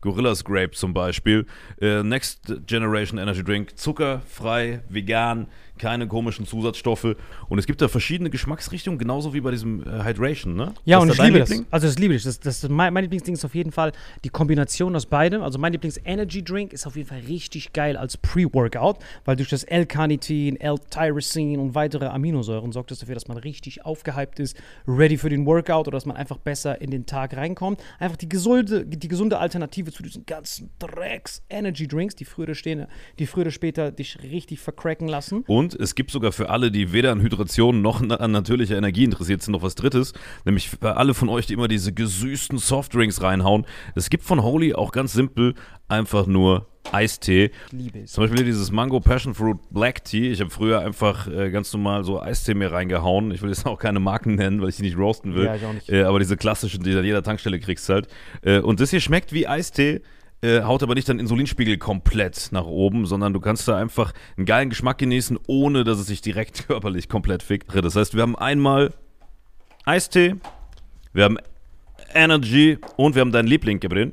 Gorillas Grape zum Beispiel. Äh, Next Generation Energy Drink, zuckerfrei, vegan, keine komischen Zusatzstoffe. Und es gibt da verschiedene Geschmacksrichtungen, genauso wie bei diesem äh, Hydration, ne? Ja, und ich liebe Liebling? das. Also das liebe ich. Das, das, mein, mein Lieblingsding ist auf jeden Fall die Kombination aus beidem. Also mein Lieblings-Energy-Drink ist auf jeden Fall richtig geil als Pre-Workout, weil durch das L-Carnitin, L-Tyrosin und weitere Aminosäuren sorgt das dafür, dass man richtig aufgehypt ist, ready für den Workout oder dass man einfach besser in den Tag reinkommt. Einfach die gesunde, die gesunde Alternative zu diesen ganzen Drecks-Energy-Drinks, die früher, stehen, die früher oder später dich richtig vercracken lassen. Und und es gibt sogar für alle, die weder an Hydration noch an natürlicher Energie interessiert sind, noch was Drittes. Nämlich für alle von euch, die immer diese gesüßten Softdrinks reinhauen. Es gibt von Holy auch ganz simpel einfach nur Eistee. Liebe es. Zum Beispiel dieses Mango Passion Fruit Black Tea. Ich habe früher einfach äh, ganz normal so Eistee mir reingehauen. Ich will jetzt auch keine Marken nennen, weil ich die nicht roasten will. Ja, ich auch nicht. Äh, aber diese klassischen, die du an jeder Tankstelle kriegst halt. Äh, und das hier schmeckt wie Eistee äh, haut aber nicht deinen Insulinspiegel komplett nach oben, sondern du kannst da einfach einen geilen Geschmack genießen, ohne dass es sich direkt körperlich komplett fickt. Das heißt, wir haben einmal Eistee, wir haben Energy und wir haben deinen Liebling, Gabriel.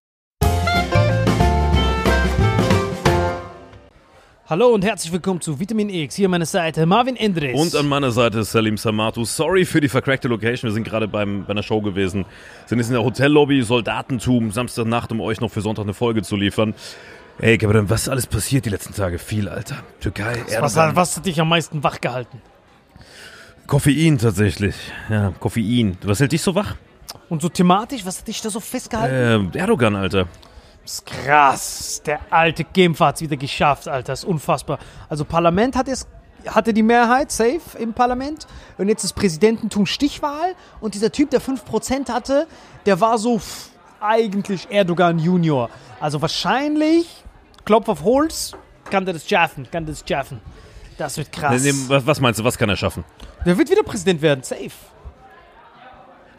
Hallo und herzlich willkommen zu Vitamin X. Hier an meiner Seite Marvin Endres. Und an meiner Seite Salim Samatu. Sorry für die vercrackte Location. Wir sind gerade bei einer Show gewesen. Sind jetzt in der Hotellobby, Soldatentum, Samstagnacht, um euch noch für Sonntag eine Folge zu liefern. Ey, aber was ist alles passiert die letzten Tage? Viel, Alter. Türkei, was, was, was hat dich am meisten wach gehalten? Koffein tatsächlich. Ja, Koffein. Was hält dich so wach? Und so thematisch, was hat dich da so festgehalten? Äh, Erdogan, Alter. Ist krass. Der alte Genf hat es wieder geschafft, Alter. Das ist unfassbar. Also Parlament hat es hatte die Mehrheit, safe im Parlament. Und jetzt ist Präsidententum Stichwahl. Und dieser Typ, der 5% hatte, der war so pff, eigentlich Erdogan Junior. Also wahrscheinlich, Klopf auf Holz, kann der das schaffen, kann der das schaffen. Das wird krass. Was meinst du, was kann er schaffen? Der wird wieder Präsident werden, safe.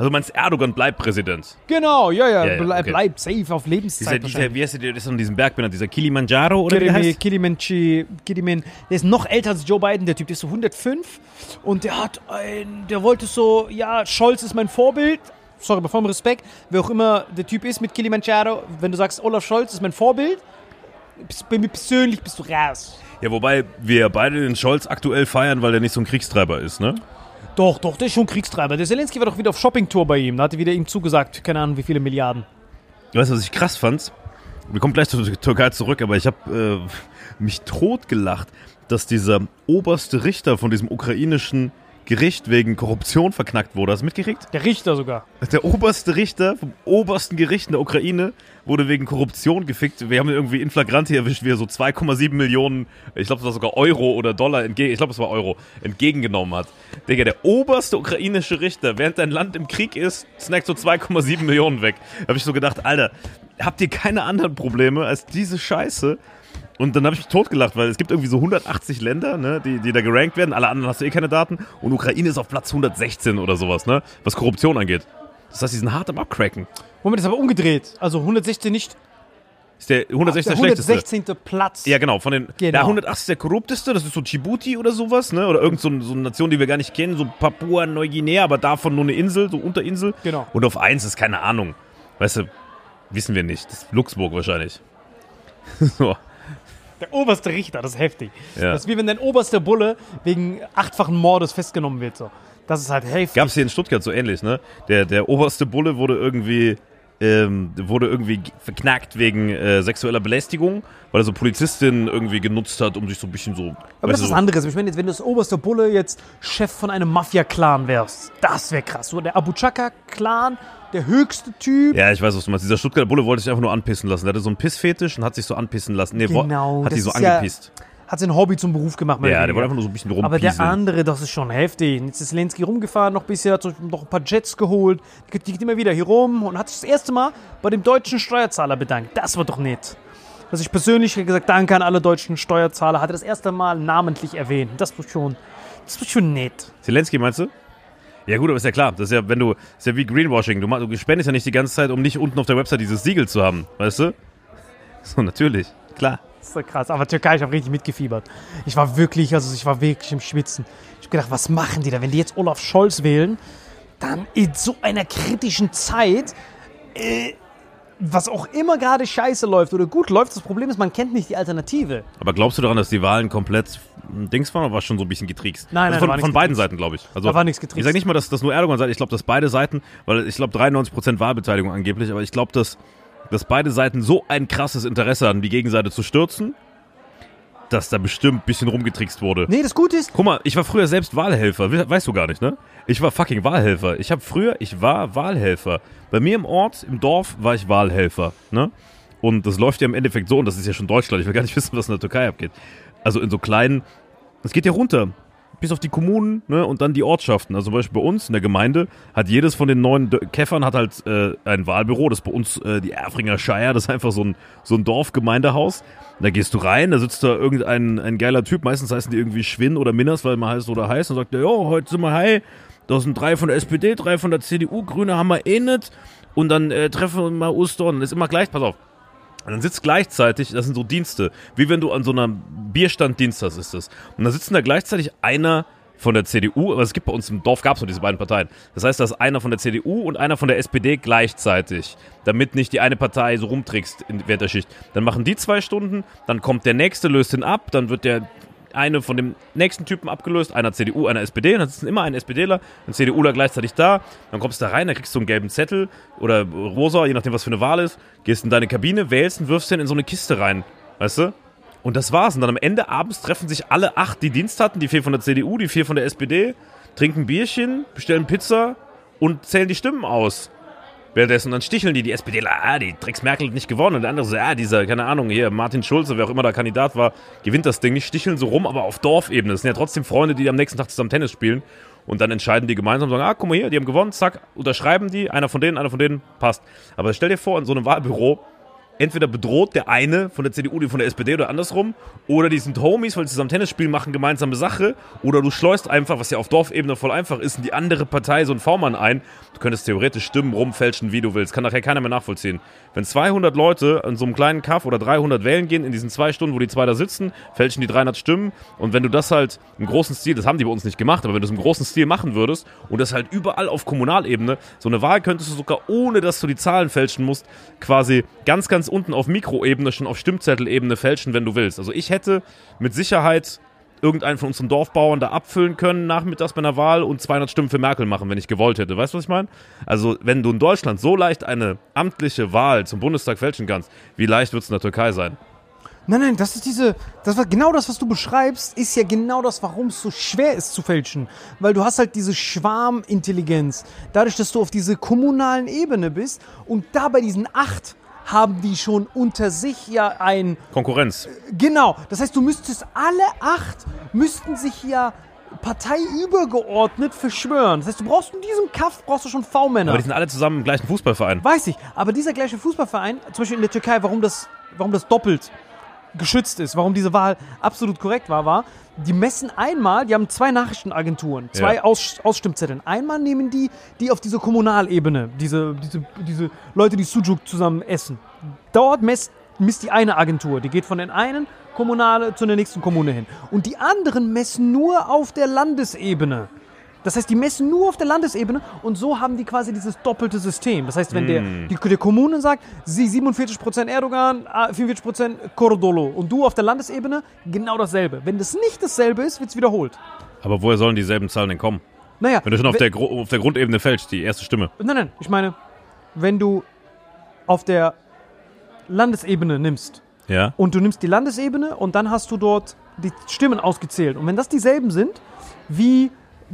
Also meinst, Erdogan bleibt Präsident? Genau, ja, ja, Ja, ja, ble okay. bleibt safe auf Dieser, Lebenszeit. dieser, wie heißt der, der ist an diesem Berg benannt, dieser Kilimanjaro oder wie der Kirimi, heißt? Kilimanchi, Kiliman, der ist noch älter als Joe Biden, der Typ, der ist so 105 und der hat ein, der wollte so, ja, Scholz ist mein Vorbild, sorry, bei vollem Respekt, wer auch immer der Typ ist mit Kilimanjaro, wenn du sagst, Olaf Scholz ist mein Vorbild, bei mir persönlich bist du raus. Ja, wobei wir beide den Scholz aktuell feiern, weil der nicht so ein Kriegstreiber ist, ne? Doch, doch, der ist schon Kriegstreiber. Der Zelensky war doch wieder auf Shoppingtour bei ihm, da hatte wieder ihm zugesagt, keine Ahnung wie viele Milliarden. Weißt du, was ich krass fand? Wir kommen gleich zur Türkei zurück, aber ich habe äh, mich totgelacht, dass dieser oberste Richter von diesem ukrainischen Gericht wegen Korruption verknackt wurde. Hast du mitgekriegt? Der Richter sogar. Der oberste Richter vom obersten Gericht in der Ukraine wurde wegen Korruption gefickt. Wir haben ihn irgendwie in Flagranti erwischt, wie er so 2,7 Millionen, ich glaube, es war sogar Euro oder Dollar, entgegen, ich glaube, es war Euro, entgegengenommen hat. Digga, der oberste ukrainische Richter, während dein Land im Krieg ist, snackt so 2,7 Millionen weg. Da habe ich so gedacht, Alter, habt ihr keine anderen Probleme als diese Scheiße? Und dann habe ich mich totgelacht, weil es gibt irgendwie so 180 Länder, ne, die, die da gerankt werden. Alle anderen hast du eh keine Daten. Und Ukraine ist auf Platz 116 oder sowas, ne, was Korruption angeht. Das heißt, die sind hart am Abcracken. Moment, das ist aber umgedreht. Also 116 nicht. Ist der 116 der der schlechteste. 116. Platz. Ja, genau. Von den, Genau. Der 180 ist der korrupteste, das ist so Djibouti oder sowas, ne? Oder irgend so, so eine Nation, die wir gar nicht kennen, so Papua-Neuguinea, aber davon nur eine Insel, so Unterinsel. Genau. Und auf 1 ist keine Ahnung. Weißt du, wissen wir nicht. Das ist Luxemburg wahrscheinlich. so. Der oberste Richter, das ist heftig. Ja. Das ist wie wenn dein oberster Bulle wegen achtfachen Mordes festgenommen wird. So. Das ist halt heftig. Gab es hier in Stuttgart so ähnlich, ne? Der, der oberste Bulle wurde irgendwie, ähm, wurde irgendwie verknackt wegen äh, sexueller Belästigung, weil er so Polizistinnen irgendwie genutzt hat, um sich so ein bisschen so. aber das ist was so, anderes. Ich meine, jetzt, wenn du das oberste Bulle jetzt Chef von einem Mafia-Clan wärst, das wäre krass. So der Abu Chaka-Clan, der höchste Typ. Ja, ich weiß, was du meinst. Dieser Stuttgarter Bulle wollte sich einfach nur anpissen lassen. Der hatte so einen Pissfetisch und hat sich so anpissen lassen. Nee, Genau, hat die so ist ja- angepisst. Hat sein Hobby zum Beruf gemacht. Ja, oder der wollte weniger. einfach nur so ein bisschen Aber der rumpieseln. andere, das ist schon heftig. Und Jetzt ist Zelensky rumgefahren, noch ein bisschen, hat noch ein paar Jets geholt. Die geht immer wieder hier rum und hat sich das erste Mal bei dem deutschen Steuerzahler bedankt. Das war doch nett. Also ich persönlich habe gesagt, danke an alle deutschen Steuerzahler, hat er das erste Mal namentlich erwähnt. Das war schon, das war schon nett. Zelensky meinst du? Ja gut, aber ist ja klar. Das ist ja, wenn du, ist ja wie Greenwashing. Du, du spendest ja nicht die ganze Zeit, um nicht unten auf der Website dieses Siegel zu haben. Weißt du? So, natürlich. Klar. Das ist so krass. Aber Türkei, ich habe richtig mitgefiebert. Ich war wirklich, also ich war wirklich im Schwitzen. Ich habe gedacht, was machen die da? Wenn die jetzt Olaf Scholz wählen, dann in so einer kritischen Zeit, äh, was auch immer gerade scheiße läuft oder gut läuft, das Problem ist, man kennt nicht die Alternative. Aber glaubst du daran, dass die Wahlen komplett ein Dings waren oder war schon so ein bisschen getrickst? Nein, nein, also von, war nichts von beiden. Seiten, glaube ich. Also, Da war nichts getrickst. Ich sage nicht mal, dass das nur Erdogan sagt. Ich glaube, dass beide Seiten, weil ich glaube 93% Wahlbeteiligung angeblich, aber ich glaube, dass, dass beide Seiten so ein krasses Interesse haben, die Gegenseite zu stürzen, dass da bestimmt ein bisschen rumgetrickst wurde. Nee, das Gute ist, Guck mal, ich war früher selbst Wahlhelfer. We- Weißt du gar nicht, ne? Ich war fucking Wahlhelfer. Ich habe früher, ich war Wahlhelfer. Bei mir im Ort, im Dorf, war ich Wahlhelfer, ne? Und das läuft ja im Endeffekt so, und das ist ja schon Deutschland. Ich will gar nicht wissen, was in der Türkei abgeht. Also in so kleinen, es geht ja runter. Bis auf die Kommunen ne, und dann die Ortschaften. Also zum Beispiel bei uns in der Gemeinde hat jedes von den neuen Dö- Käffern hat halt äh, ein Wahlbüro. Das ist bei uns äh, die Erfringer Shire. Das ist einfach so ein, so ein Dorfgemeindehaus. Da gehst du rein, da sitzt da irgendein ein geiler Typ. Meistens heißen die irgendwie Schwinn oder Minners, weil man heißt oder heißt. Und sagt, ja, heute sind wir hi. Da sind drei von der SPD, drei von der CDU. Grüne haben wir eh nicht. Und dann äh, treffen wir mal Oster. Und das ist immer gleich. Pass auf. Und dann sitzt gleichzeitig, das sind so Dienste, wie wenn du an so einem Bierstand Dienst hast, ist das. Und dann sitzen da gleichzeitig einer von der CDU, aber es gibt bei uns im Dorf gab es nur diese beiden Parteien. Das heißt, da ist einer von der CDU und einer von der SPD gleichzeitig, damit nicht die eine Partei so rumtrickst in, während der Schicht. Dann machen die zwei Stunden, dann kommt der nächste, löst ihn ab, dann wird der eine von dem nächsten Typen abgelöst, einer CDU, einer SPD, und dann sitzen immer ein SPDler, ein CDUler gleichzeitig da, dann kommst du da rein, dann kriegst du einen gelben Zettel oder rosa, je nachdem was für eine Wahl ist, gehst in deine Kabine, wählst und wirfst den in so eine Kiste rein, weißt du? Und das war's. Und dann am Ende abends treffen sich alle acht, die Dienst hatten, die vier von der CDU, die vier von der SPD, trinken Bierchen, bestellen Pizza und zählen die Stimmen aus. Währenddessen, dann sticheln die, die SPDler, ah, die Drecks Merkel hat nicht gewonnen. Und der andere so, ah, dieser, keine Ahnung, hier, Martin Schulze, wer auch immer der Kandidat war, gewinnt das Ding nicht, sticheln so rum, aber auf Dorfebene. Das sind ja trotzdem Freunde, die am nächsten Tag zusammen Tennis spielen. Und dann entscheiden die gemeinsam, sagen, ah, guck mal hier, die haben gewonnen, zack, unterschreiben die, einer von denen, einer von denen, passt. Aber stell dir vor, in so einem Wahlbüro, entweder bedroht der eine von der CDU die von der SPD oder andersrum, oder die sind Homies, weil sie zusammen Tennis spielen, machen gemeinsame Sache, oder du schleust einfach, was ja auf Dorfebene voll einfach ist, in die andere Partei so einen V-Mann ein. Du könntest theoretisch Stimmen rumfälschen, wie du willst. Kann nachher keiner mehr nachvollziehen. Wenn 200 Leute in so einem kleinen Kaff oder 300 wählen gehen, in diesen zwei Stunden, wo die zwei da sitzen, fälschen die 300 Stimmen. Und wenn du das halt im großen Stil, das haben die bei uns nicht gemacht, aber wenn du es im großen Stil machen würdest und das halt überall auf Kommunalebene, so eine Wahl könntest du sogar, ohne dass du die Zahlen fälschen musst, quasi ganz, ganz unten auf Mikroebene, schon auf Stimmzettelebene fälschen, wenn du willst. Also ich hätte mit Sicherheit irgendeinen von unseren Dorfbauern da abfüllen können nachmittags bei einer Wahl und 200 Stimmen für Merkel machen, wenn ich gewollt hätte. Weißt du, was ich meine? Also, wenn du in Deutschland so leicht eine amtliche Wahl zum Bundestag fälschen kannst, wie leicht wird es in der Türkei sein? Nein, nein, das ist diese, das war genau das, was du beschreibst, ist ja genau das, warum es so schwer ist zu fälschen. Weil du hast halt diese Schwarmintelligenz, dadurch, dass du auf diese kommunalen Ebene bist und da bei diesen acht haben die schon unter sich ja ein Konkurrenz. Genau. Das heißt, du müsstest alle acht müssten sich ja parteiübergeordnet verschwören. Das heißt, du brauchst in diesem Kaff brauchst du schon V-Männer. Aber die sind alle zusammen im gleichen Fußballverein. Weiß ich. Aber dieser gleiche Fußballverein, zum Beispiel in der Türkei, warum das, warum das doppelt geschützt ist, warum diese Wahl absolut korrekt war, war, die messen einmal, die haben zwei Nachrichtenagenturen, zwei Ja. Aus, Ausstimmzetteln. Einmal nehmen die, die auf diese Kommunalebene, diese, diese, diese Leute, die Sujuk zusammen essen. Dort messt, misst die eine Agentur, die geht von den einen Kommunale zu der nächsten Kommune hin. Und die anderen messen nur auf der Landesebene. Das heißt, die messen nur auf der Landesebene und so haben die quasi dieses doppelte System. Das heißt, wenn der, die, der Kommune sagt, sie 47% Erdogan, ah, 44% Cordolo und du auf der Landesebene genau dasselbe. Wenn das nicht dasselbe ist, wird es wiederholt. Aber woher sollen dieselben Zahlen denn kommen? Naja, Wenn du schon auf der, auf der Grundebene fälschst, die erste Stimme. Nein, nein, ich meine, wenn du auf der Landesebene nimmst Ja? und du nimmst die Landesebene und dann hast du dort die Stimmen ausgezählt. Und wenn das dieselben sind, wie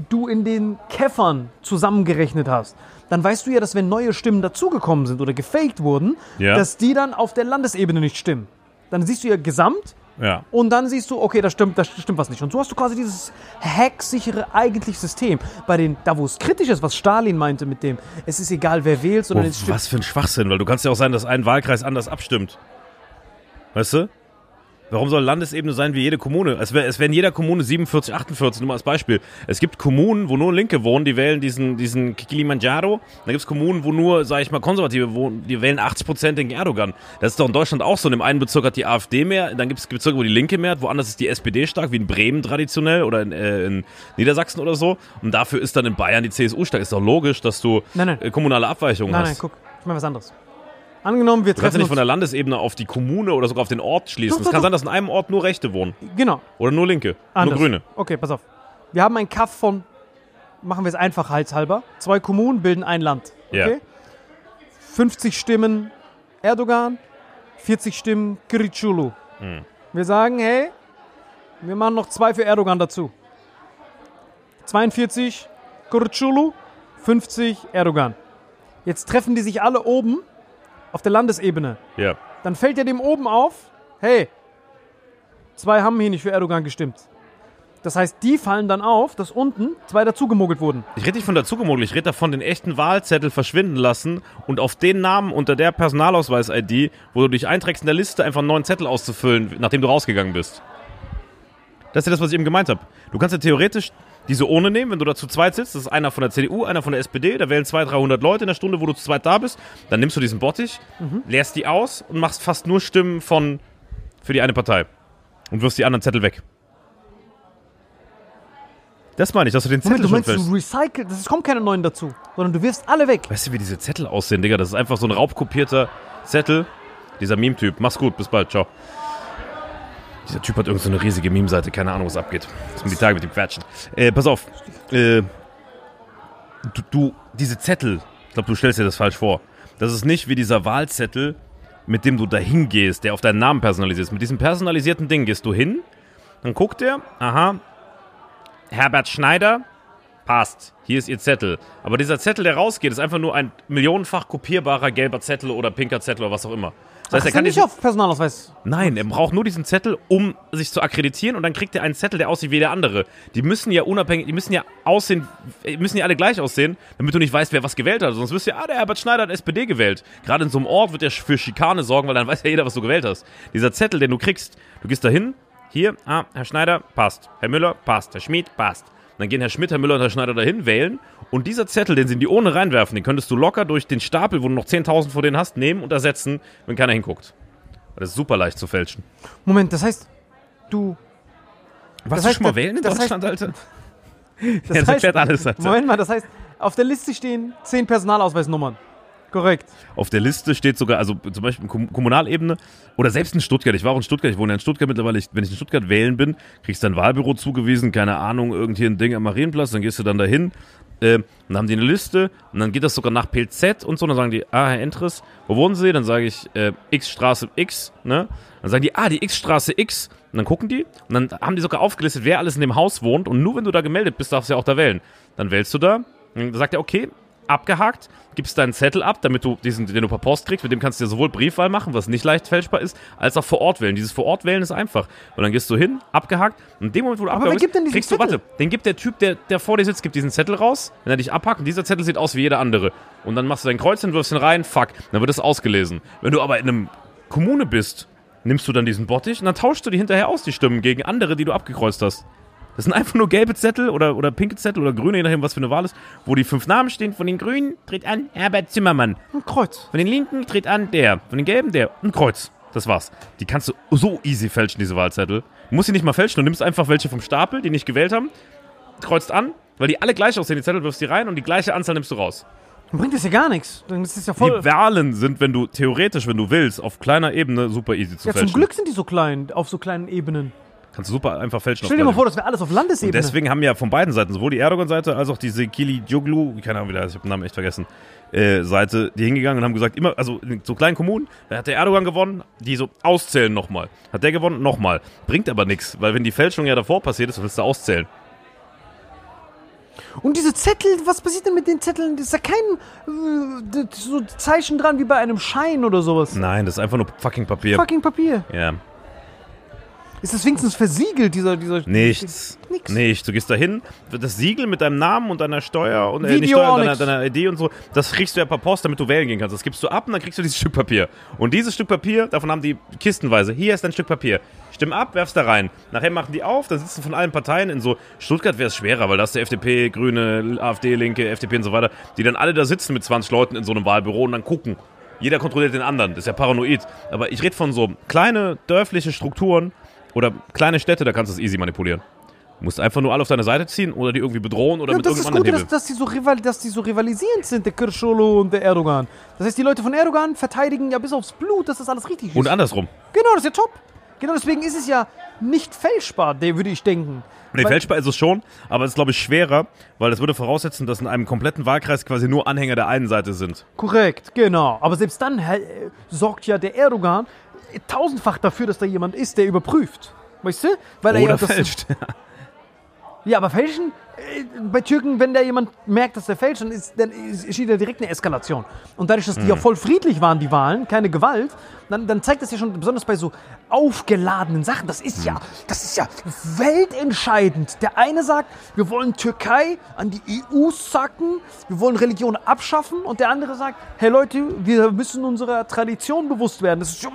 du in den Käffern zusammengerechnet hast, dann weißt du ja, dass wenn neue Stimmen dazugekommen sind oder gefaked wurden, Ja. dass die dann auf der Landesebene nicht stimmen. Dann siehst du ja gesamt Ja. und dann siehst du, okay, da stimmt, da stimmt was nicht. Und so hast du quasi dieses hacksichere eigentlich System. Bei den, da wo es kritisch ist, was Stalin meinte mit dem, es ist egal, wer wählt, sondern Oh, es stimmt. was für ein Schwachsinn, weil du kannst ja auch sein, dass ein Wahlkreis anders abstimmt. Weißt du? Warum soll Landesebene sein wie jede Kommune? Es wäre es wär in jeder Kommune 47, 48, nur mal als Beispiel. Es gibt Kommunen, wo nur Linke wohnen, die wählen diesen, diesen Kilimanjaro. Dann gibt es Kommunen, wo nur, sag ich mal, Konservative wohnen, die wählen 80% den Erdogan. Das ist doch in Deutschland auch so. In dem einen Bezirk hat die AfD mehr, dann gibt es Bezirke, wo die Linke mehr hat, woanders ist die SPD stark, wie in Bremen traditionell oder in, äh, in Niedersachsen oder so. Und dafür ist dann in Bayern die CSU stark. Ist doch logisch, dass du Nein, nein. äh, kommunale Abweichungen Nein, hast. nein, guck, ich meine was anderes. Angenommen, wir Du kannst treffen ja nicht von der Landesebene auf die Kommune oder sogar auf den Ort schließen. Doch, es kann doch. sein, dass in einem Ort nur Rechte wohnen. Genau. Oder nur Linke. Anders. Nur Grüne. Okay, pass auf. Wir haben einen Kaff von, machen wir es einfach halshalber, zwei Kommunen bilden ein Land. Ja. Okay? 50 Stimmen Erdogan, 40 Stimmen Kılıçdaroğlu. Hm. Wir sagen, hey, wir machen noch zwei für Erdogan dazu. 42 Kılıçdaroğlu, 50 Erdogan. Jetzt treffen die sich alle oben auf der Landesebene. Ja. Dann fällt ja dem oben auf, hey, zwei haben hier nicht für Erdogan gestimmt. Das heißt, die fallen dann auf, dass unten zwei dazugemogelt wurden. Ich rede nicht von dazugemogelt, ich rede davon, den echten Wahlzettel verschwinden lassen und auf den Namen unter der Personalausweis-ID, wo du dich einträgst in der Liste, einfach einen neuen Zettel auszufüllen, nachdem du rausgegangen bist. Das ist ja das, was ich eben gemeint habe. Du kannst ja theoretisch diese ohne nehmen, wenn du da zu zweit sitzt. Das ist einer von der CDU, einer von der SPD. Da wählen 200, 300 Leute in der Stunde, wo du zu zweit da bist. Dann nimmst du diesen Bottich, leerst die aus und machst fast nur Stimmen von, für die eine Partei. Und wirfst die anderen Zettel weg. Das meine ich, dass du den Zettel Moment, du meinst, du recycle, es kommen keine neuen dazu, sondern du wirfst alle weg. Weißt du, wie diese Zettel aussehen, Digga? Das ist einfach so ein raubkopierter Zettel. Dieser Meme-Typ. Mach's gut, bis bald, ciao. Dieser Typ hat irgend so riesige Meme-Seite, keine Ahnung, was abgeht. Das sind die Tage mit dem Quatschen. Äh, pass auf. Äh, du, du, diese Zettel, ich glaube, du stellst dir das falsch vor. Das ist nicht wie dieser Wahlzettel, mit dem du dahin gehst, der auf deinen Namen personalisiert ist. Mit diesem personalisierten Ding gehst du hin, dann guckt er, aha, Herbert Schneider, passt. Hier ist Ihr Zettel. Aber dieser Zettel, der rausgeht, ist einfach nur ein millionenfach kopierbarer gelber Zettel oder pinker Zettel oder was auch immer. Das heißt, Ach, er kann nicht auf Personalausweis. Nein, er braucht nur diesen Zettel, um sich zu akkreditieren und dann kriegt er einen Zettel, der aussieht wie der andere. Die müssen ja unabhängig, die müssen ja aussehen, die müssen ja alle gleich aussehen, damit du nicht weißt, wer was gewählt hat. Sonst wirst du ja, ah, der Herbert Schneider hat SPD gewählt. Gerade in so einem Ort wird er für Schikane sorgen, weil dann weiß ja jeder, was du gewählt hast. Dieser Zettel, den du kriegst, du gehst dahin, hier, ah, Herr Schneider, passt. Herr Müller, passt. Herr Schmid, passt. Dann gehen Herr Schmidt, Herr Müller und Herr Schneider dahin, wählen. Und dieser Zettel, den sie in die Urne reinwerfen, den könntest du locker durch den Stapel, wo du noch 10.000 vor denen hast, nehmen und ersetzen, wenn keiner hinguckt. Das ist super leicht zu fälschen. Moment, das heißt, du. Warst Das du schon mal das- wählen in das heißt- Deutschland, Alter? Das Ja, das heißt, erklärt alles, Alter. Moment mal, das heißt, auf der Liste stehen zehn Personalausweisnummern. Korrekt. Auf der Liste steht sogar, also zum Beispiel Kommunalebene oder selbst in Stuttgart. Ich war auch in Stuttgart, ich wohne ja in Stuttgart mittlerweile. Ich, wenn ich in Stuttgart wählen bin, kriegst du ein Wahlbüro zugewiesen, keine Ahnung, irgendwie ein Ding am Marienplatz, dann gehst du dann dahin. Äh, dann haben die eine Liste und dann geht das sogar nach PZ und so. Dann sagen die, ah, Herr Entres, wo wohnen Sie? Dann sage ich, äh, X Straße X, ne? Dann sagen die, ah, die X Straße X. Und dann gucken die und dann haben die sogar aufgelistet, wer alles in dem Haus wohnt. Und nur wenn du da gemeldet bist, darfst du ja auch da wählen. Dann wählst du da. Dann sagt er, okay, abgehakt, gibst deinen Zettel ab, damit du diesen, den du per Post kriegst, mit dem kannst du ja sowohl Briefwahl machen, was nicht leicht fälschbar ist, als auch vor Ort wählen. Dieses vor Ort wählen ist einfach. Und dann gehst du hin, abgehakt, und in dem Moment, wo du wer abgehakt diesen kriegst du, Zettel? warte, den gibt der Typ, der, der vor dir sitzt, gibt diesen Zettel raus, wenn er dich abhakt, und dieser Zettel sieht aus wie jeder andere. Und dann machst du dein Kreuz hin, wirfst ihn rein, fuck, dann wird es ausgelesen. Wenn du aber in einem Kommune bist, nimmst du dann diesen Bottich und dann tauschst du die hinterher aus, die Stimmen, gegen andere, die du abgekreuzt hast. Das sind einfach nur gelbe Zettel oder, oder pinke Zettel oder grüne, je nachdem, was für eine Wahl ist, wo die fünf Namen stehen. Von den Grünen tritt an Herbert Zimmermann. Ein Kreuz. Von den Linken tritt an der. Von den Gelben der. Ein Kreuz. Das war's. Die kannst du so easy fälschen, diese Wahlzettel. Du musst sie nicht mal fälschen, du nimmst einfach welche vom Stapel, die nicht gewählt haben, kreuzt an, weil die alle gleich aussehen, die Zettel wirfst die rein und die gleiche Anzahl nimmst du raus. Dann bringt das ja gar nichts. Dann ist das ja voll. Die Wahlen sind, wenn du theoretisch, wenn du willst, auf kleiner Ebene super easy zu ja, fälschen. zum Glück sind die so klein, auf so kleinen Ebenen. Kannst du super einfach fälschen. Stell dir mal vor, das wäre alles auf Landesebene. Und deswegen haben ja von beiden Seiten, sowohl die Erdogan-Seite als auch diese Kili Joglu, keine Ahnung, wie der heißt, ich habe den Namen echt vergessen, äh, Seite, die hingegangen und haben gesagt, immer, also in so kleinen Kommunen, da hat der Erdogan gewonnen, die so auszählen nochmal. Hat der gewonnen, nochmal. Bringt aber nichts, weil wenn die Fälschung ja davor passiert ist, willst du auszählen. Und diese Zettel, was passiert denn mit den Zetteln? Das ist ja kein äh, so Zeichen dran wie bei einem Schein oder sowas. Nein, das ist einfach nur fucking Papier. Fucking Papier. Ja. Ist das wenigstens versiegelt, dieser. dieser Nichts. Nix. Nichts. Du gehst dahin, das Siegel mit deinem Namen und deiner Steuer und äh, nicht Steuer, deiner, deiner ID und so, das kriegst du ja per Post, damit du wählen gehen kannst. Das gibst du ab und dann kriegst du dieses Stück Papier. Und dieses Stück Papier, davon haben die kistenweise. Hier ist ein Stück Papier. Stimm ab, werfst da rein. Nachher machen die auf, dann sitzen von allen Parteien in so. Stuttgart wäre es schwerer, weil da ist der FDP, Grüne, AfD, Linke, FDP und so weiter, die dann alle da sitzen mit 20 Leuten in so einem Wahlbüro und dann gucken. Jeder kontrolliert den anderen. Das ist ja paranoid. Aber ich rede von so kleine dörfliche Strukturen oder kleine Städte, da kannst du es easy manipulieren. Du musst einfach nur alle auf deine Seite ziehen oder die irgendwie bedrohen oder Ja, mit das ist irgendeinem gut, anderen dass, dass, die so rival, dass die so rivalisierend sind, der Kirscholo und der Erdogan. Das heißt, die Leute von Erdogan verteidigen ja bis aufs Blut, dass das alles richtig ist. Und andersrum. genau, das ist ja top. Genau deswegen ist es ja nicht fälschbar, würde ich denken. Nee, Weil- fälschbar ist es schon, aber es ist, glaube ich, schwerer, weil das würde voraussetzen, dass in einem kompletten Wahlkreis quasi nur Anhänger der einen Seite sind. Korrekt, genau. Aber selbst dann äh, sorgt ja der Erdogan tausendfach dafür, dass da jemand ist, der überprüft. Weißt du? Weil er Oder ja das, fälscht. Ja, aber fälschen, bei Türken, wenn da jemand merkt, dass der fälscht, dann, ist, dann ist- geschieht ja direkt eine Eskalation. Und dadurch, dass die ja Mhm. voll friedlich waren, die Wahlen, keine Gewalt, dann, dann zeigt das ja schon, besonders bei so aufgeladenen Sachen, das ist Mhm. ja, das ist ja weltentscheidend. Der eine sagt, wir wollen Türkei an die EU sacken, wir wollen Religion abschaffen und der andere sagt, hey Leute, wir müssen unserer Tradition bewusst werden. Das ist schon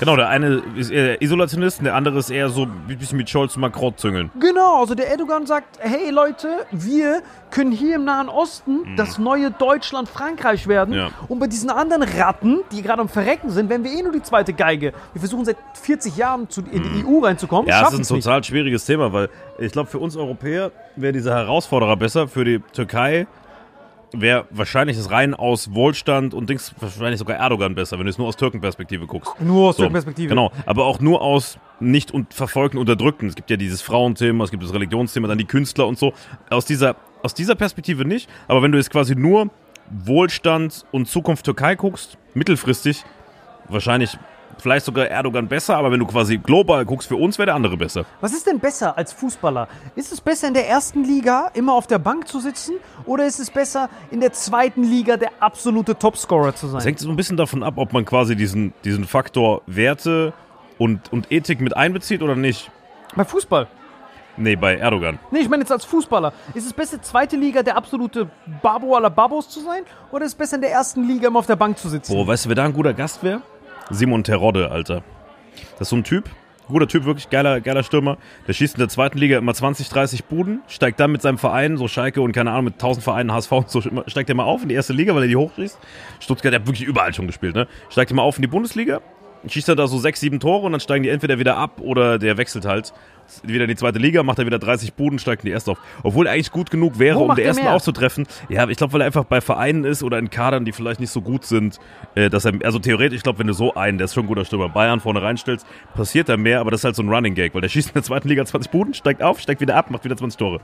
Genau, der eine ist eher Isolationist und der andere ist eher so ein bisschen mit Scholz und Macron züngeln. Genau, also der Erdogan sagt, hey Leute, wir können hier im Nahen Osten das neue Deutschland Frankreich werden. Mhm. Ja. Und bei diesen anderen Ratten, die gerade am Verrecken sind, werden wir eh nur die zweite Geige. Wir versuchen seit 40 Jahren zu, in die EU reinzukommen. Mhm. Ja, das ist ein es nicht. total schwieriges Thema, weil ich glaube, für uns Europäer wäre dieser Herausforderer besser. Für die Türkei wäre wahrscheinlich das rein aus Wohlstand und Dings wahrscheinlich sogar Erdogan besser, wenn du es nur aus Türkenperspektive guckst. Nur aus So, der Perspektive. Genau, aber auch nur aus nicht und verfolgten Unterdrückten. Es gibt ja dieses Frauenthema, es gibt das Religionsthema, dann die Künstler und so. Aus dieser, aus dieser Perspektive nicht. Aber wenn du jetzt quasi nur Wohlstand und Zukunft Türkei guckst, mittelfristig, wahrscheinlich vielleicht sogar Erdogan besser, aber wenn du quasi global guckst, für uns wäre der andere besser. Was ist denn besser als Fußballer? Ist es besser in der ersten Liga immer auf der Bank zu sitzen oder ist es besser in der zweiten Liga der absolute Topscorer zu sein? Es hängt so ein bisschen davon ab, ob man quasi diesen, diesen Faktor Werte und, und Ethik mit einbezieht oder nicht. Bei Fußball. Nee, bei Erdogan. Nee, ich meine jetzt als Fußballer. Ist es besser, zweite Liga der absolute Babo aller Babos zu sein? Oder ist es besser, in der ersten Liga immer auf der Bank zu sitzen? Boah, weißt du, wer da ein guter Gast wäre? Simon Terodde, Alter. Das ist so ein Typ, guter Typ, wirklich geiler, geiler Stürmer. Der schießt in der zweiten Liga immer 20, 30 Buden, steigt dann mit seinem Verein, so Schalke und keine Ahnung, mit 1000 Vereinen, HSV, und so steigt er mal auf in die erste Liga, weil er die hochschießt. Stuttgart, der hat wirklich überall schon gespielt, ne? Steigt er mal auf in die Bundesliga, schießt er da so sechs, sieben Tore und dann steigen die entweder wieder ab oder der wechselt halt wieder in die zweite Liga, macht er wieder 30 Buden, steigt in die erste auf. Obwohl er eigentlich gut genug wäre, Wo um er ersten mehr? aufzutreffen. Ja, aber ich glaube, weil er einfach bei Vereinen ist oder in Kadern, die vielleicht nicht so gut sind, äh, dass er, also theoretisch, ich glaube, wenn du so einen, der ist schon ein guter Stürmer, Bayern vorne reinstellst, passiert da mehr, aber das ist halt so ein Running Gag, weil der schießt in der zweiten Liga 20 Buden, steigt auf, steigt wieder ab, macht wieder 20 Tore.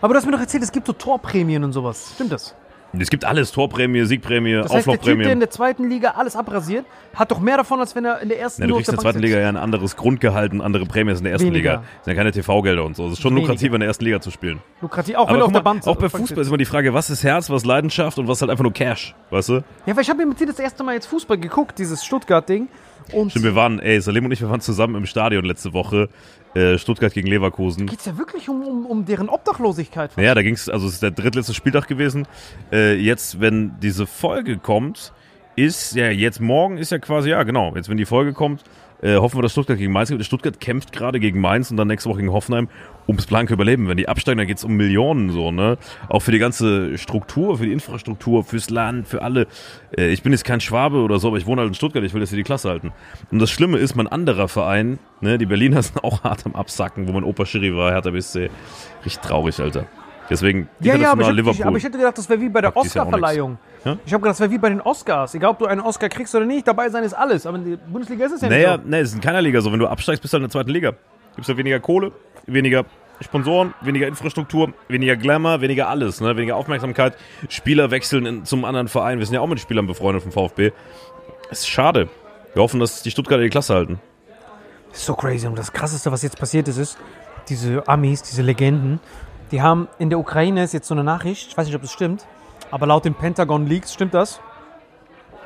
Aber du hast mir doch erzählt, es gibt so Torprämien und sowas. Stimmt das? Es gibt alles, Torprämie, Siegprämie, Das heißt, der Typ, der in der zweiten Liga alles abrasiert, hat doch mehr davon, als wenn er in der ersten Ja, du auf kriegst in der zweiten. Liga ja ein anderes Grundgehalt und andere Prämien als in der ersten Weniger. Liga. Das sind ja keine TV-Gelder und so. Es ist schon Weniger. lukrativ, in der ersten Liga zu spielen. Lukrativ, auch wenn Aber er auf guck der mal, Bank auch bei Fußball ist immer die Frage, was ist Herz, was Leidenschaft und was halt einfach nur Cash, weißt du? Ja, weil ich habe mir mit dir das erste Mal jetzt Fußball geguckt, dieses Stuttgart-Ding. Und Stimmt, wir waren, ey, Salim und ich, wir waren zusammen im Stadion letzte Woche, äh, Stuttgart gegen Leverkusen. geht's ja wirklich um, um, um deren Obdachlosigkeit. Ja, da ging's, also es ist der drittletzte Spieltag gewesen. Äh, jetzt, wenn diese Folge kommt, ist, ja, jetzt morgen ist ja quasi, ja genau, jetzt wenn die Folge kommt, äh, hoffen wir, dass Stuttgart gegen Mainz geht. Stuttgart kämpft gerade gegen Mainz und dann nächste Woche gegen Hoffenheim ums blanke Überleben. Wenn die absteigen, dann geht's um Millionen so, ne? Auch für die ganze Struktur, für die Infrastruktur, fürs Land, für alle. Äh, ich bin jetzt kein Schwabe oder so, aber ich wohne halt in Stuttgart, ich will jetzt hier die Klasse halten. Und das Schlimme ist, mein anderer Verein, ne, die Berliner sind auch hart am Absacken, wo mein Opa Schiri war, Hertha BSC. Richtig traurig, Alter. Deswegen Ja, ja, aber ich, hätte, ich, Liverpool. aber ich hätte gedacht, das wäre wie bei der Oscar-Verleihung. Ja? Ich habe gedacht, das wäre wie bei den Oscars. Egal, ob du einen Oscar kriegst oder nicht, dabei sein ist alles. Aber in der Bundesliga ist es ja Naja, nicht nee, es ist in keiner Liga so. Wenn du absteigst, bist du halt in der zweiten Liga. Gibst ja weniger Kohle, weniger Sponsoren, weniger Infrastruktur, weniger Glamour, weniger alles, ne? weniger Aufmerksamkeit. Spieler wechseln in, zum anderen Verein. Wir sind ja auch mit Spielern befreundet vom VfB. Es ist schade. Wir hoffen, dass die Stuttgarter die Klasse halten. so. Das ist so crazy. Und das Krasseste, was jetzt passiert ist, ist, diese Amis, diese Legenden, die haben in der Ukraine ist jetzt so eine Nachricht, ich weiß nicht, ob das stimmt, aber laut den Pentagon Leaks stimmt das,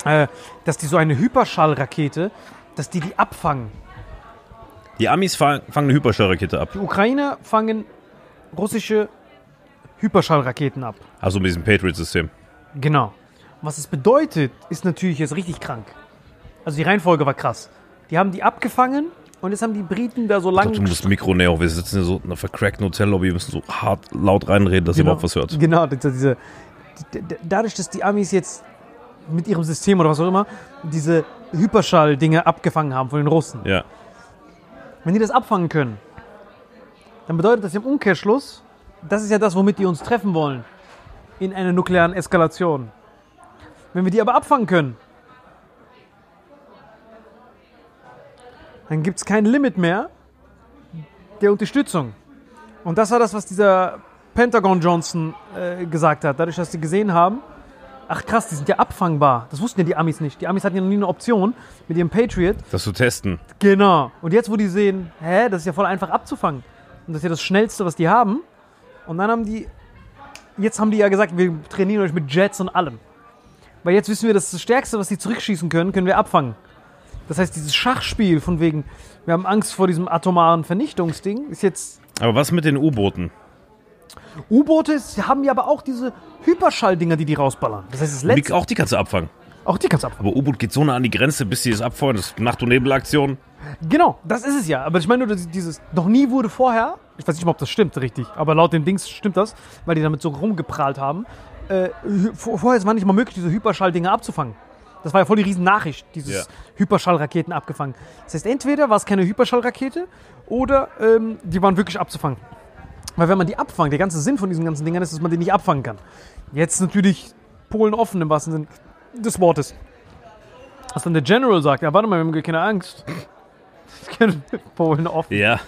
äh, dass die so eine Hyperschallrakete, dass die die abfangen. Die Amis fa- fangen eine Hyperschallrakete ab. Die Ukraine fangen russische Hyperschallraketen ab. Also mit diesem Patriot-System. Genau. Was es bedeutet, ist natürlich jetzt richtig krank. Also die Reihenfolge war krass. Die haben die abgefangen und jetzt haben die Briten da so Ich lang. glaub, du musst Mikro näher. Wir sitzen hier so in einer vercrackten Hotellobby. Wir müssen so hart laut reinreden, dass ihr überhaupt was hört. Genau, diese, dadurch, dass die Amis jetzt mit ihrem System oder was auch immer diese Hyperschall-Dinge abgefangen haben von den Russen. Ja. Wenn die das abfangen können, dann bedeutet das im Umkehrschluss, das ist ja das, womit die uns treffen wollen. In einer nuklearen Eskalation. Wenn wir die aber abfangen können, dann gibt es kein Limit mehr der Unterstützung. Und das war das, was dieser Pentagon Johnson äh, gesagt hat. Dadurch, dass sie gesehen haben, ach krass, die sind ja abfangbar. Das wussten ja die Amis nicht. Die Amis hatten ja noch nie eine Option mit ihrem Patriot. Das zu testen. Genau. Und jetzt, wo die sehen, hä, das ist ja voll einfach abzufangen. Und das ist ja das Schnellste, was die haben. Und dann haben die, jetzt haben die ja gesagt, wir trainieren euch mit Jets und allem. Weil jetzt wissen wir, das das Stärkste, was die zurückschießen können, können wir abfangen. Das heißt, dieses Schachspiel von wegen, wir haben Angst vor diesem atomaren Vernichtungsding, ist jetzt. Aber was mit den U-Booten? U-Boote haben ja aber auch diese Hyperschalldinger, die die rausballern. Das heißt, das letzte. auch die kannst du abfangen. Auch die kannst du abfangen. Aber U-Boot geht so nah an die Grenze, bis sie es abfeuern. Das ist Nacht- und Nebelaktion. Genau, das ist es ja. Aber ich meine nur, dieses, noch nie wurde vorher, ich weiß nicht mal, ob das stimmt richtig, aber laut dem Dings stimmt das, weil die damit so rumgeprahlt haben. Äh, vorher war nicht mal möglich, diese Hyperschalldinger abzufangen. Das war ja voll die riesen Nachricht, dieses Ja. Hyperschallraketen abgefangen. Das heißt, entweder war es keine Hyperschallrakete oder ähm, die waren wirklich abzufangen. Weil wenn man die abfangt, der ganze Sinn von diesen ganzen Dingern ist, dass man die nicht abfangen kann. Jetzt natürlich Polen offen im wahrsten Sinn des Wortes. Was dann der General sagt, ja warte mal, wir haben keine Angst. Polen offen. Ja.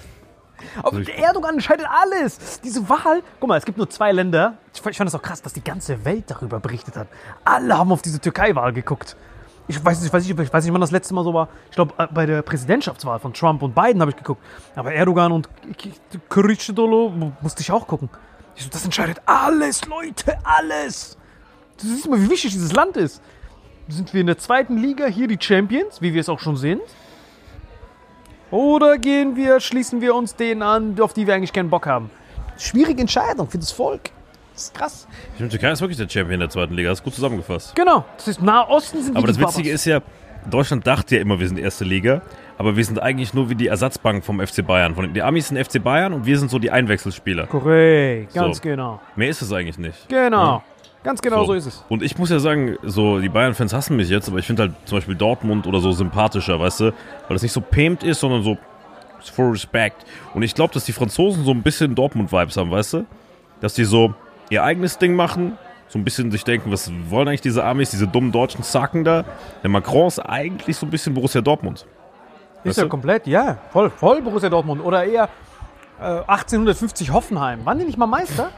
Der Erdogan entscheidet alles. Diese Wahl. Guck mal, es gibt nur zwei Länder. Ich fand, ich fand das auch krass, dass die ganze Welt darüber berichtet hat. Alle haben auf diese Türkei-Wahl geguckt. Ich weiß, nicht, ich, weiß nicht, ich weiß nicht, wann das letzte Mal so war. Ich glaube, äh, bei der Präsidentschaftswahl von Trump und Biden habe ich geguckt. Aber Erdogan und Kılıçdaroğlu musste ich auch gucken. Ich so, das entscheidet alles, Leute, alles. Du siehst mal, wie wichtig dieses Land ist. Sind wir in der zweiten Liga hier die Champions, wie wir es auch schon sind? Oder gehen wir, schließen wir uns denen an, auf die wir eigentlich keinen Bock haben? Schwierige Entscheidung für das Volk. Das ist krass. Ich meine, Türkei ist wirklich der Champion der zweiten Liga. Das ist gut zusammengefasst. Genau. Das ist Nahosten sind Aber das Witzige Babas. ist ja, Deutschland dachte ja immer, wir sind erste Liga. Aber wir sind eigentlich nur wie die Ersatzbank vom FC Bayern. Von, die Amis sind FC Bayern und wir sind so die Einwechselspieler. Korrekt, ganz So. genau. Mehr ist es eigentlich nicht. Genau. Ganz genau so. ist es. Und ich muss ja sagen, so die Bayern-Fans hassen mich jetzt, aber ich finde halt zum Beispiel Dortmund oder so sympathischer, weißt du? Weil das nicht so paymt ist, sondern so for respect. Und ich glaube, dass die Franzosen so ein bisschen Dortmund-Vibes haben, weißt du? Dass die so ihr eigenes Ding machen, so ein bisschen sich denken, was wollen eigentlich diese Amis, diese dummen deutschen Zacken da? Der Macron ist eigentlich so ein bisschen Borussia Dortmund. Ist Weißt ja du? komplett, ja. Voll, voll Borussia Dortmund. Oder eher äh, 1850 Hoffenheim. Waren die nicht mal Meister?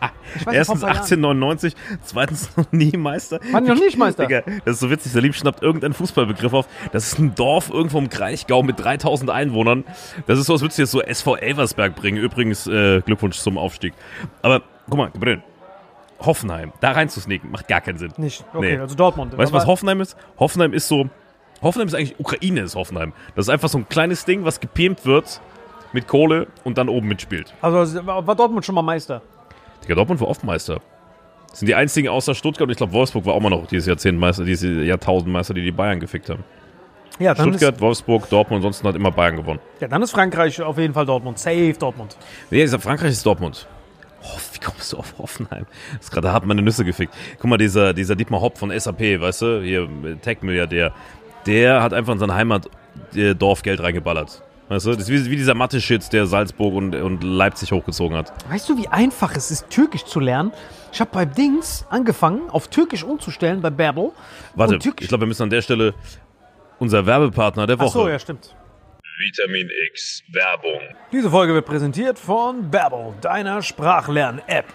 Weiß Erstens vor ein paar 1899, zweitens noch nie Meister. Waren die noch nicht Meister? Digga, das ist so witzig. Salim schnappt irgendeinen Fußballbegriff auf. Das ist ein Dorf irgendwo im Kraichgau mit 3000 Einwohnern. Das ist so, als würdest du jetzt so SV Elversberg bringen. Übrigens, äh, Glückwunsch zum Aufstieg. Aber, guck mal, Gabriel. Hoffenheim, da reinzusneaken, macht gar keinen Sinn. Nicht. Okay, Nee. also Dortmund. Weißt du, was Hoffenheim ist? Hoffenheim ist so. Hoffenheim ist eigentlich Ukraine, ist Hoffenheim. Das ist einfach so ein kleines Ding, was gepimpt wird mit Kohle und dann oben mitspielt. Also war Dortmund schon mal Meister? Digga, Dortmund war oft Meister. Das sind die einzigen außer Stuttgart und ich glaube Wolfsburg war auch mal noch dieses Jahrzehnt Meister, diese Jahrtausendmeister, die die Bayern gefickt haben. Ja Stuttgart, ist, Wolfsburg, Dortmund, ansonsten hat immer Bayern gewonnen. ja, dann ist Frankreich auf jeden Fall Dortmund. Safe Dortmund. Nee, dieser Frankreich ist Dortmund. Oh, wie kommst du auf Hoffenheim? Das ist gerade hart meine Nüsse gefickt. Guck mal, dieser, dieser Dietmar Hopp von SAP, weißt du, hier Tech-Milliardär, der hat einfach in sein Heimatdorf Geld reingeballert. Weißt du, das ist wie, wie dieser Mathe-Shit, der Salzburg und, und Leipzig hochgezogen hat. Weißt du, wie einfach es ist, Türkisch zu lernen? Ich habe bei Dings angefangen, auf Türkisch umzustellen, bei Babbel. Warte, Und Türkisch. ich glaube, wir müssen an der Stelle unser Werbepartner der Ach Woche. so, ja, stimmt. Vitamin X Werbung. Diese Folge wird präsentiert von Babbel, deiner Sprachlern-App,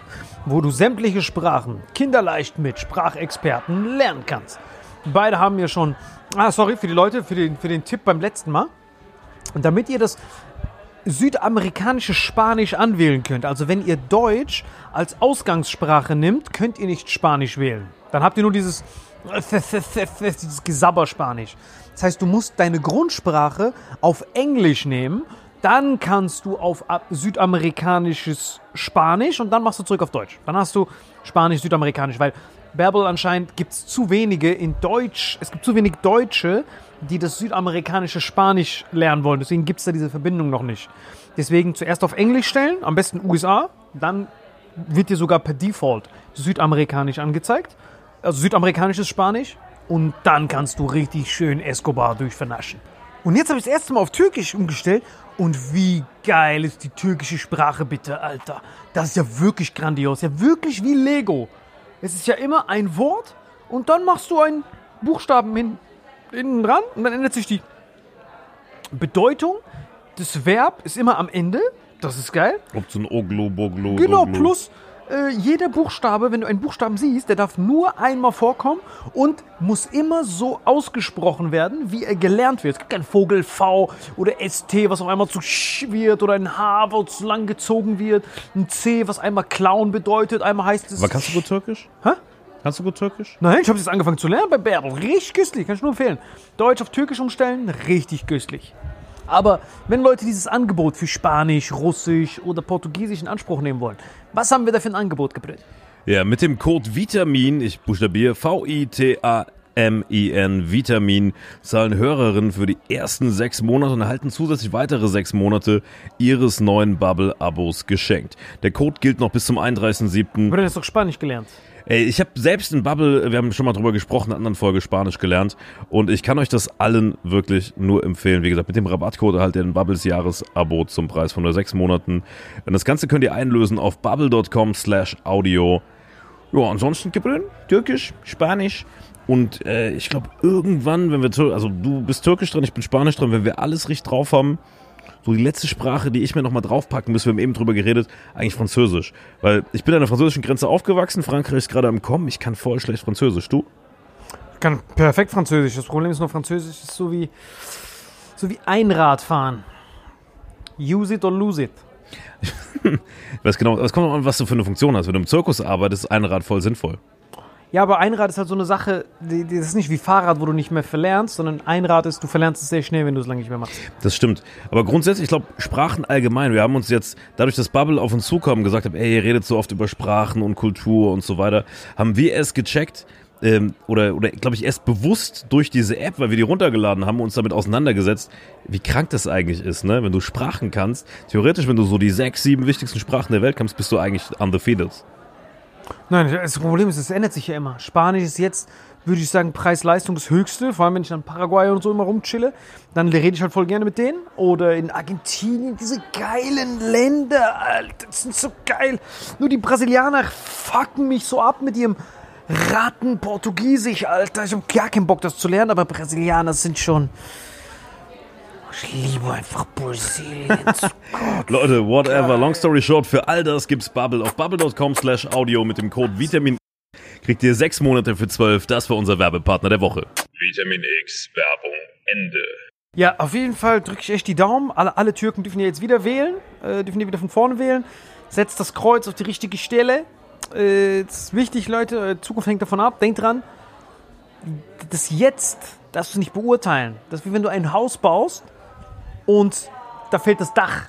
wo du sämtliche Sprachen kinderleicht mit Sprachexperten lernen kannst. Beide haben mir schon, ah, sorry für die Leute, für den, für den Tipp beim letzten Mal. Und damit ihr das südamerikanische Spanisch anwählen könnt, also wenn ihr Deutsch als Ausgangssprache nimmt, könnt ihr nicht Spanisch wählen. Dann habt ihr nur dieses, dieses Gesabberspanisch. Das heißt, du musst deine Grundsprache auf Englisch nehmen, dann kannst du auf südamerikanisches Spanisch und dann machst du zurück auf Deutsch. Dann hast du Spanisch, südamerikanisch, weil Babbel anscheinend gibt es zu wenige in Deutsch, es gibt zu wenig Deutsche, die das südamerikanische Spanisch lernen wollen. Deswegen gibt es da diese Verbindung noch nicht. Deswegen zuerst auf Englisch stellen, am besten USA, dann wird dir sogar per Default südamerikanisch angezeigt, also südamerikanisches Spanisch und dann kannst du richtig schön Escobar durchvernaschen. Und jetzt habe ich das erste Mal auf Türkisch umgestellt und wie geil ist die türkische Sprache bitte, Alter. Das ist ja wirklich grandios, ja wirklich wie Lego. Es ist ja immer ein Wort und dann machst du einen Buchstaben hin, innen dran und dann ändert sich die Bedeutung. Das Verb ist immer am Ende. Das ist geil. Ob so ein Oglo, Boglo. Genau, Goglo. plus äh, jeder Buchstabe, wenn du einen Buchstaben siehst, der darf nur einmal vorkommen und muss immer so ausgesprochen werden, wie er gelernt wird. Es gibt kein Vogel V oder ST, was auf einmal zu Sch wird oder ein H, was zu lang gezogen wird, ein C, was einmal Clown bedeutet, einmal heißt es. Aber kannst du gut Türkisch? Hä? Kannst du gut Türkisch? Nein, ich habe jetzt angefangen zu lernen bei Bärbel. Richtig köstlich, kann ich nur empfehlen. Deutsch auf Türkisch umstellen, richtig köstlich. Aber wenn Leute dieses Angebot für Spanisch, Russisch oder Portugiesisch in Anspruch nehmen wollen, was haben wir da für ein Angebot gebrüllt? Ja, mit dem Code Vitamin, ich buchstabiere V-I-T-A-M-I-N, Vitamin, zahlen Hörerinnen für die ersten sechs Monate und erhalten zusätzlich weitere sechs Monate ihres neuen Bubble-Abos geschenkt. Der Code gilt noch bis zum 31.07. Wir haben jetzt doch Spanisch gelernt. Ey, ich habe selbst in Bubble, wir haben schon mal drüber gesprochen, in einer anderen Folge Spanisch gelernt und ich kann euch das allen wirklich nur empfehlen. Wie gesagt, mit dem Rabattcode erhaltet ihr ein Bubbles Jahresabo zum Preis von nur sechs Monaten. Und das Ganze könnt ihr einlösen auf bubble.com slash audio. Ja, ansonsten es Türkisch, Spanisch und äh, ich glaube irgendwann, wenn wir, also du bist Türkisch dran, ich bin Spanisch dran, wenn wir alles richtig drauf haben, so die letzte Sprache, die ich mir nochmal draufpacken müsste, wir haben eben drüber geredet, eigentlich Französisch. Weil ich bin an der französischen Grenze aufgewachsen, Frankreich ist gerade am Kommen, ich kann voll schlecht Französisch. Du? Kann perfekt Französisch. Das Problem ist nur, Französisch ist so wie, so wie Einradfahren. Use it or lose it. Was genau, was kommt an, was du für eine Funktion hast. Wenn du im Zirkus arbeitest, ist ein Rad voll sinnvoll. Ja, aber Einrad ist halt so eine Sache, die, die, das ist nicht wie Fahrrad, wo du nicht mehr verlernst, sondern Einrad ist, du verlernst es sehr schnell, wenn du es lange nicht mehr machst. Das stimmt. Aber grundsätzlich, ich glaube, Sprachen allgemein, wir haben uns jetzt, dadurch, dass Bubble auf uns zukam gesagt hat, ey, ihr redet so oft über Sprachen und Kultur und so weiter, haben wir erst gecheckt, ähm, oder, oder glaube ich, erst bewusst durch diese App, weil wir die runtergeladen haben uns damit auseinandergesetzt, wie krank das eigentlich ist, ne? Wenn du Sprachen kannst, theoretisch, wenn du so die sechs, sieben wichtigsten Sprachen der Welt kannst, bist du eigentlich undefeated. Nein, das Problem ist, es ändert sich ja immer. Spanisch ist jetzt, würde ich sagen, Preis-Leistung das höchste. Vor allem, wenn ich dann Paraguay und so immer rumchille, dann rede ich halt voll gerne mit denen. Oder in Argentinien, diese geilen Länder, Alter, das sind so geil. Nur die Brasilianer fucken mich so ab mit ihrem Ratten-Portugiesisch, Alter. Ich habe gar keinen Bock, das zu lernen, aber Brasilianer sind schon... Ich liebe einfach Brasilien. Leute, whatever, long story short, für all das gibt's Bubble. Auf bubble.com slash audio mit dem Code Vitamin kriegt ihr sechs Monate für zwölf. Das war unser Werbepartner der Woche. Vitamin X Werbung Ende. Ja, auf jeden Fall drücke ich echt die Daumen. Alle, alle Türken dürfen ja jetzt wieder wählen, äh, dürfen ja wieder von vorne wählen. Setzt das Kreuz auf die richtige Stelle. Äh, das ist wichtig, Leute. Äh, Zukunft hängt davon ab. Denkt dran, das Jetzt darfst du nicht beurteilen. Das ist wie wenn du ein Haus baust und da fällt das Dach.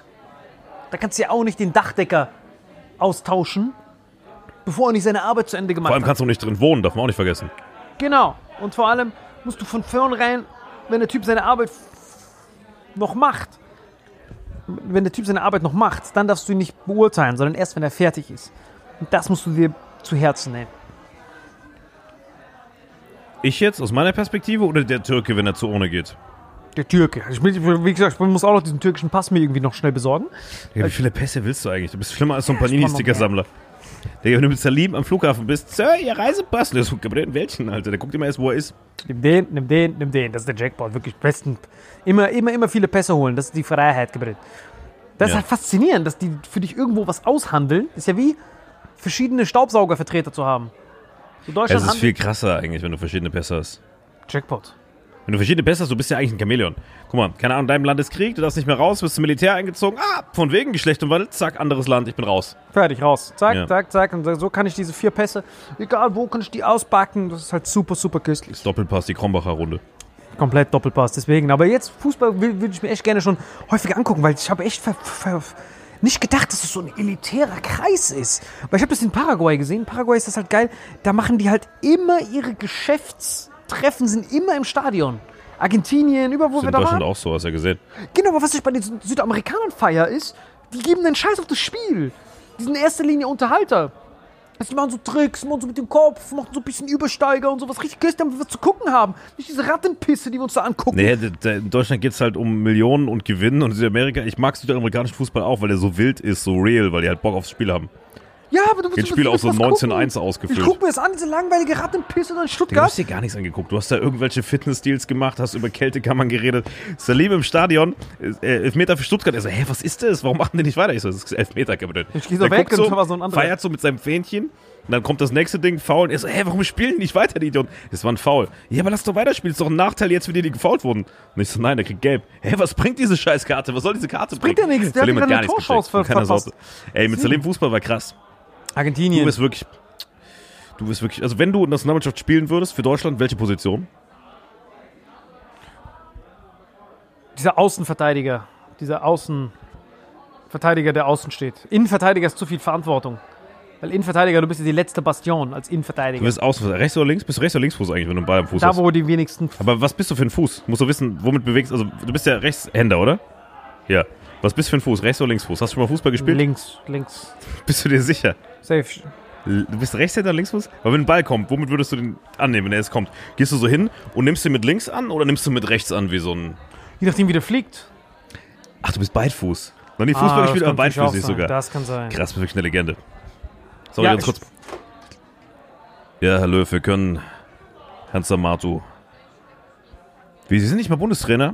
Da kannst du ja auch nicht den Dachdecker austauschen, bevor er nicht seine Arbeit zu Ende gemacht Vor allem hat. kannst du nicht drin wohnen, darf man auch nicht vergessen. Genau. Und vor allem musst du von vornherein, wenn der Typ seine Arbeit noch macht, wenn der Typ seine Arbeit noch macht, dann darfst du ihn nicht beurteilen, sondern erst, wenn er fertig ist. Und das musst du dir zu Herzen nehmen. Ich jetzt, aus meiner Perspektive, oder der Türke, wenn er zu ohne geht? Der Türke. Ich, bin- wie gesagt, ich muss auch noch diesen türkischen Pass mir irgendwie noch schnell besorgen. Ja, wie viele Pässe willst du eigentlich? Du bist schlimmer als so ein Panini-Sticker-Sammler. Digga, wenn du mit Salim am Flughafen bist, Sir, ihr Reisepass. Der so, welchen, Alter? Der guckt immer erst, wo er ist. Nimm den, nimm den, nimm den. Das ist der Jackpot. Wirklich besten. Immer, immer, immer viele Pässe holen. Das ist die Freiheit, Gabriel. Das ist Ja. halt faszinierend, dass die für dich irgendwo was aushandeln. ist ja wie verschiedene Staubsaugervertreter zu haben. So Deutschland Es ist viel krasser eigentlich, wenn du verschiedene Pässe hast. Jackpot. Wenn du verschiedene Pässe hast, du bist ja eigentlich ein Chamäleon. Guck mal, keine Ahnung, in deinem Land ist Krieg, du darfst nicht mehr raus, wirst zum Militär eingezogen. Ah, von wegen Geschlecht umwandelt, zack, anderes Land, ich bin raus. Fertig, raus. Zack, Ja. zack, zack. Und so kann ich diese vier Pässe, egal wo, kann ich die ausbacken. Das ist halt super, super köstlich. Das Doppelpass, die Krombacher Runde. Komplett Doppelpass, deswegen. Aber jetzt Fußball will ich mir echt gerne schon häufiger angucken, weil ich habe echt nicht gedacht, dass es so ein elitärer Kreis ist. Weil ich habe das in Paraguay gesehen. In Paraguay ist das halt geil. Da machen die halt immer ihre Geschäftstreffen, sind immer im Stadion. Argentinien, über wo Ist wir in da Deutschland waren. auch so, hast du ja gesehen. Genau, aber was ich bei den Sü- Südamerikanern feier ist, die geben den Scheiß auf das Spiel. Die sind in erster Linie Unterhalter. Die machen so Tricks, machen so mit dem Kopf, machen so ein bisschen Übersteiger und sowas. Richtig köstlich, damit wir was zu gucken haben. Nicht diese Rattenpisse, die wir uns da angucken. Nee, in Deutschland geht es halt um Millionen und Gewinnen und in Südamerika, ich mag südamerikanischen Fußball auch, weil der so wild ist, so real, weil die halt Bock aufs Spiel haben. Ja, aber du Geht willst Spiel auch so was 19-1 gucken. ausgefüllt. Ich guck mir das an, diese langweilige Rattenpisse in Du Stuttgart. hast dir gar nichts angeguckt. Du hast da irgendwelche Fitness-Deals gemacht, hast über Kältekammern geredet. Salim im Stadion, äh, Elfmeter für Stuttgart. Er so, hä, was ist das? Warum machen die nicht weiter? Ich so, das ist Elfmeter, Gabriel. Ich geh so weg da war so ein anderer. Feiert so mit seinem Fähnchen. Und dann kommt das nächste Ding, Foul. Und er so, hä, warum spielen die nicht weiter, die Idioten? Das war ein Foul. Ja, aber lass doch weiterspielen. Ist doch ein Nachteil jetzt für die, die gefoult wurden. Und ich so, nein, der kriegt gelb. Hä, was bringt diese Scheißkarte? Was soll diese Karte bringt bringen? ja nichts. Der Salim hat gar nichts gecheckt. Ey, mit Salim Fußball war krass. Du Argentinien. bist wirklich. Du bist wirklich. Also, wenn du in der Nationalmannschaft spielen würdest für Deutschland, welche Position? Dieser Außenverteidiger. Dieser Außenverteidiger, der außen steht. Innenverteidiger ist zu viel Verantwortung. Weil Innenverteidiger, du bist ja die letzte Bastion als Du Innenverteidiger. bist außen, rechts oder links? Bist du rechts oder linksfuß eigentlich, wenn du einen Ball am Fuß Da, hast? wo die wenigsten. Aber was bist du für ein Fuß? Musst du wissen, womit bewegst Also, du bist ja Rechtshänder, oder? Ja. Was bist du für ein Fuß? Rechts oder linksfuß? Hast du schon mal Fußball gespielt? Links, links. Bist du dir sicher? Safe. Du bist Rechtshänder Linksfuß? Weil wenn ein Ball kommt, womit würdest du den annehmen, wenn er jetzt kommt? Gehst du so hin und nimmst den mit links an oder nimmst du mit rechts an, wie so ein. Je nachdem, wie der fliegt. Ach, du bist Beidfuß. Noch nie Fußball Ah, gespielt, aber sein. sogar. Das kann sein. Krass, bist wirklich eine Legende. Sorry, Ja, ganz kurz. Ja, Herr Löw, wir können Herrn Samatu. Wie, Sie sind nicht mal Bundestrainer?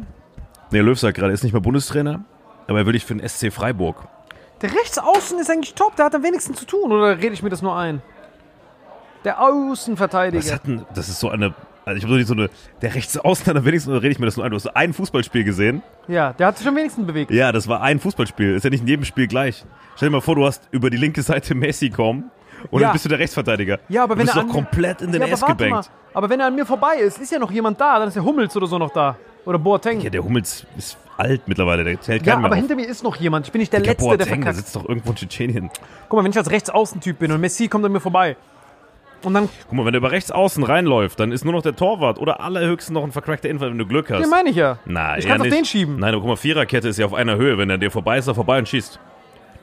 Nee, Löw sagt gerade, er ist nicht mal Bundestrainer, aber er will dich für den SC Freiburg. Der Rechtsaußen ist eigentlich top. Der hat am wenigsten zu tun. Oder rede ich mir das nur ein? Der Außenverteidiger. Was hat denn, das ist so eine Also ich habe so nicht so eine, der rechts außen, dann wenigstens rede ich mir das nur ein. Du hast ein Fußballspiel gesehen. Ja, der hat sich am wenigsten bewegt. Ja, das war ein Fußballspiel. Ist ja nicht in jedem Spiel gleich. Stell dir mal vor, du hast über die linke Seite Messi kommen und Ja. dann bist du der Rechtsverteidiger. Ja, aber du wenn bist er doch an- komplett in den ja, aber S warte gebankt. Aber wenn er an mir vorbei ist, ist ja noch jemand da. Dann ist der Hummels oder so noch da. Oder Boateng. Ja, der Hummels ist alt mittlerweile, der zählt Ja, keinen mehr aber auf. hinter mir ist noch jemand. Ich bin nicht der Der Letzte, der Boateng, der verkackt. sitzt doch irgendwo in Tschetschenien. Guck mal, wenn ich als Rechtsaußentyp bin und Messi kommt an mir vorbei. Und dann, Guck mal, wenn er über rechts außen reinläuft, dann ist nur noch der Torwart oder allerhöchstens noch ein vercrackter Innenfall, wenn du Glück hast. den meine ich ja. Na, ich kann nicht. den schieben. Nein, aber guck mal, Viererkette ist ja auf einer Höhe. Wenn er dir vorbei ist, ist er vorbei und schießt.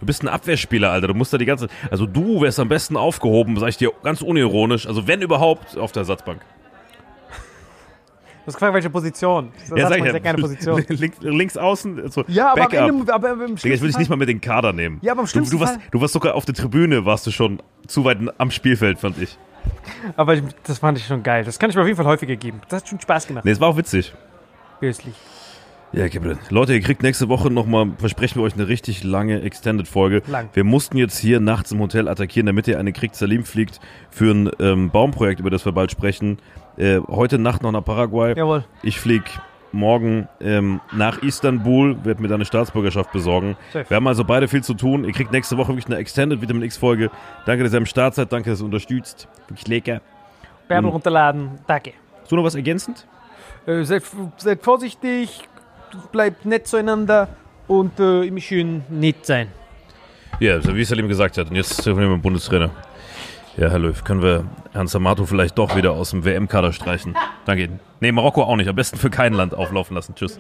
Du bist ein Abwehrspieler, Alter. Du musst da die ganze. Also du wärst am besten aufgehoben, sag ich dir ganz unironisch. Also wenn überhaupt, auf der Ersatzbank. Du hast gefragt, welche Position. Das Ja, sag ich sehr gerne Position. Links, links außen, so Ja, aber am Backup. Ende, aber im Digga, ich will dich nicht mal mit den Kader nehmen. Ja, aber im du, schlimmsten du, warst, Fall- du warst sogar auf der Tribüne, warst du schon zu weit am Spielfeld, fand ich. aber ich, das fand ich schon geil. Das kann ich mir auf jeden Fall häufiger geben. Das hat schon Spaß gemacht. Nee, es war auch witzig. Böslich. Ja, Gabriel. Leute, ihr kriegt nächste Woche nochmal, versprechen wir euch, eine richtig lange Extended-Folge. Lang. Wir mussten jetzt hier nachts im Hotel attackieren, damit ihr eine kriegt. Salim fliegt für ein ähm, Baumprojekt, über das wir bald sprechen. Äh, heute Nacht noch nach Paraguay. Jawohl. Ich flieg morgen ähm, nach Istanbul, werde mir da eine Staatsbürgerschaft besorgen. Safe. Wir haben also beide viel zu tun. Ihr kriegt nächste Woche wirklich eine Extended Vitamin X-Folge. Danke, dass ihr am Start seid. Danke, dass ihr unterstützt. Wirklich lecker. Bärbel Mhm. runterladen. Danke. Hast du noch was ergänzend? Äh, seid, seid vorsichtig. Bleibt nett zueinander. Und äh, immer schön nett sein. Ja, so wie Salim gesagt hat. Und jetzt telefonieren wir mit dem Bundestrainer. Ja, Herr Löw, können wir Herrn Samato vielleicht doch wieder aus dem WM-Kader streichen? Danke. Nee, Marokko auch nicht. Am besten für kein Land auflaufen lassen. Tschüss.